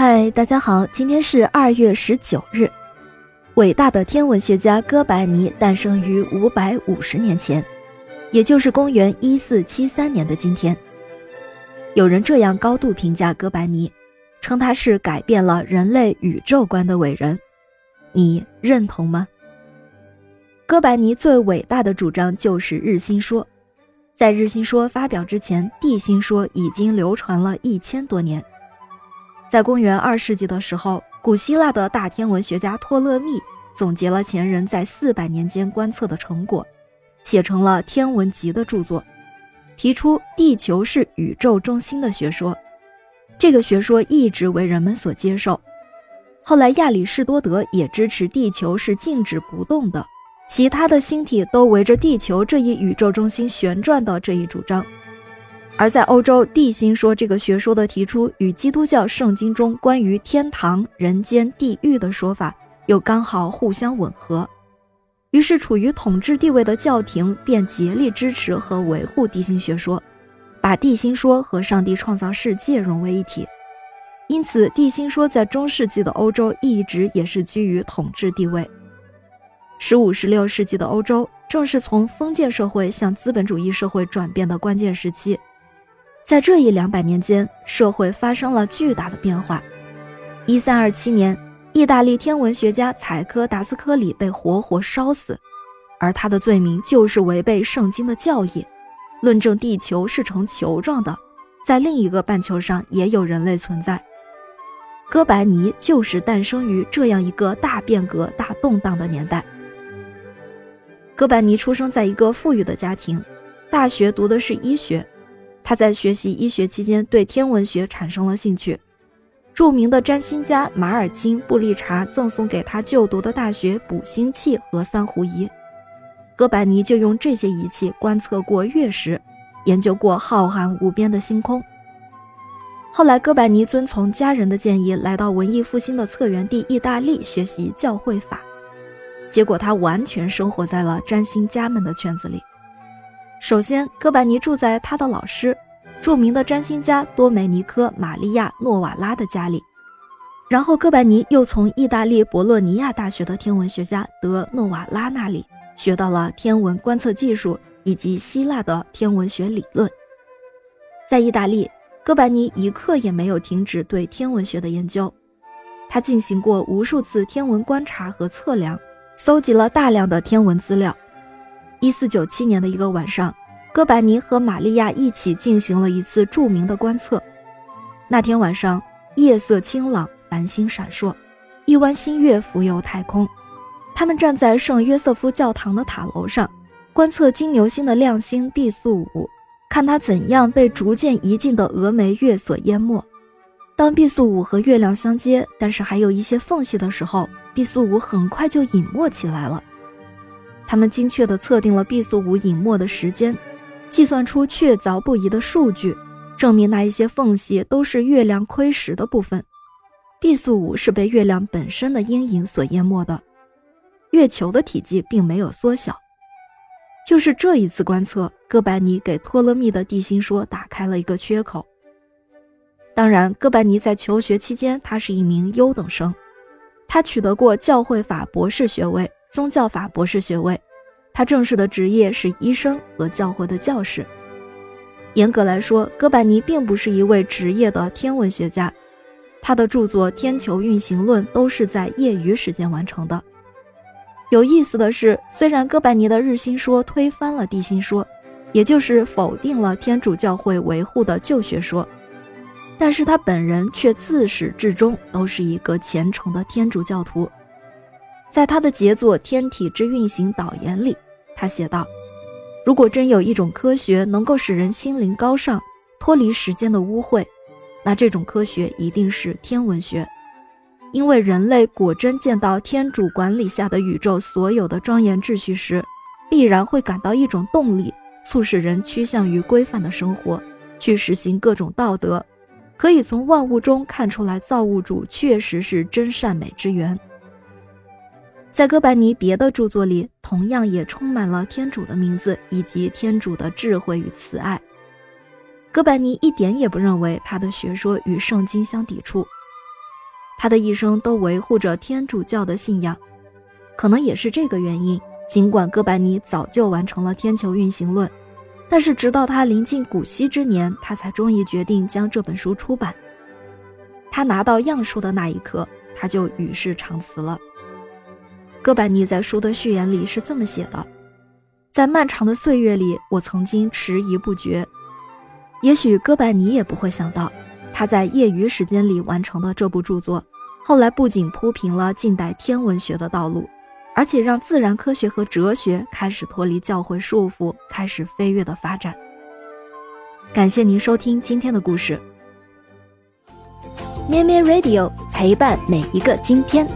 嗨，大家好，今天是二月十九日。伟大的天文学家哥白尼诞生于五百五十年前，也就是公元一四七三年的今天。有人这样高度评价哥白尼，称他是改变了人类宇宙观的伟人。你认同吗？哥白尼最伟大的主张就是日心说。在日心说发表之前，地心说已经流传了一千多年。在公元二世纪的时候，古希腊的大天文学家托勒密总结了前人在四百年间观测的成果，写成了《天文集》的著作，提出地球是宇宙中心的学说。这个学说一直为人们所接受。后来亚里士多德也支持地球是静止不动的，其他的星体都围着地球这一宇宙中心旋转的这一主张。而在欧洲，地心说这个学说的提出与基督教圣经中关于天堂、人间、地狱的说法又刚好互相吻合，于是处于统治地位的教廷便竭力支持和维护地心学说，把地心说和上帝创造世界融为一体。因此，地心说在中世纪的欧洲一直也是居于统治地位。十五、十六世纪的欧洲正是从封建社会向资本主义社会转变的关键时期。在这一两百年间，社会发生了巨大的变化。一三二七年，意大利天文学家采科达斯科里被活活烧死，而他的罪名就是违背圣经的教义，论证地球是呈球状的，在另一个半球上也有人类存在。哥白尼就是诞生于这样一个大变革、大动荡的年代。哥白尼出生在一个富裕的家庭，大学读的是医学。他在学习医学期间，对天文学产生了兴趣。著名的占星家马尔钦·布利查赠送给他就读的大学捕星器和三弧仪，哥白尼就用这些仪器观测过月食，研究过浩瀚无边的星空。后来，哥白尼遵从家人的建议，来到文艺复兴的策源地意大利学习教会法，结果他完全生活在了占星家们的圈子里。首先，哥白尼住在他的老师，著名的占星家多梅尼科·玛利亚·诺瓦拉的家里。然后，哥白尼又从意大利博洛尼亚大学的天文学家德诺瓦拉那里学到了天文观测技术以及希腊的天文学理论。在意大利，哥白尼一刻也没有停止对天文学的研究，他进行过无数次天文观察和测量，搜集了大量的天文资料。一四九七年的一个晚上，哥白尼和玛利亚一起进行了一次著名的观测。那天晚上，夜色清朗，繁星闪烁，一弯新月浮游太空。他们站在圣约瑟夫教堂的塔楼上，观测金牛星的亮星毕宿五，看它怎样被逐渐移近的峨眉月所淹没。当毕宿五和月亮相接，但是还有一些缝隙的时候，毕宿五很快就隐没起来了。他们精确地测定了毕宿五隐没的时间，计算出确凿不疑的数据，证明那一些缝隙都是月亮亏蚀的部分。毕宿五是被月亮本身的阴影所淹没的，月球的体积并没有缩小。就是这一次观测，哥白尼给托勒密的地心说打开了一个缺口。当然，哥白尼在求学期间，他是一名优等生，他取得过教会法博士学位。宗教法博士学位，他正式的职业是医生和教会的教士。严格来说，哥白尼并不是一位职业的天文学家，他的著作《天球运行论》都是在业余时间完成的。有意思的是，虽然哥白尼的日心说推翻了地心说，也就是否定了天主教会维护的旧学说，但是他本人却自始至终都是一个虔诚的天主教徒。在他的杰作《天体之运行导言》里，他写道：“如果真有一种科学能够使人心灵高尚，脱离时间的污秽，那这种科学一定是天文学。因为人类果真见到天主管理下的宇宙所有的庄严秩序时，必然会感到一种动力，促使人趋向于规范的生活，去实行各种道德。可以从万物中看出来，造物主确实是真善美之源。”在哥白尼别的著作里，同样也充满了天主的名字以及天主的智慧与慈爱。哥白尼一点也不认为他的学说与圣经相抵触，他的一生都维护着天主教的信仰。可能也是这个原因，尽管哥白尼早就完成了天球运行论，但是直到他临近古稀之年，他才终于决定将这本书出版。他拿到样书的那一刻，他就与世长辞了。哥白尼在书的序言里是这么写的：“在漫长的岁月里，我曾经迟疑不决。也许哥白尼也不会想到。”他在业余时间里完成的这部著作，后来不仅铺平了近代天文学的道路，而且让自然科学和哲学开始脱离教会束缚，开始飞跃的发展。感谢您收听今天的故事，咩咩 Radio 陪伴每一个今天。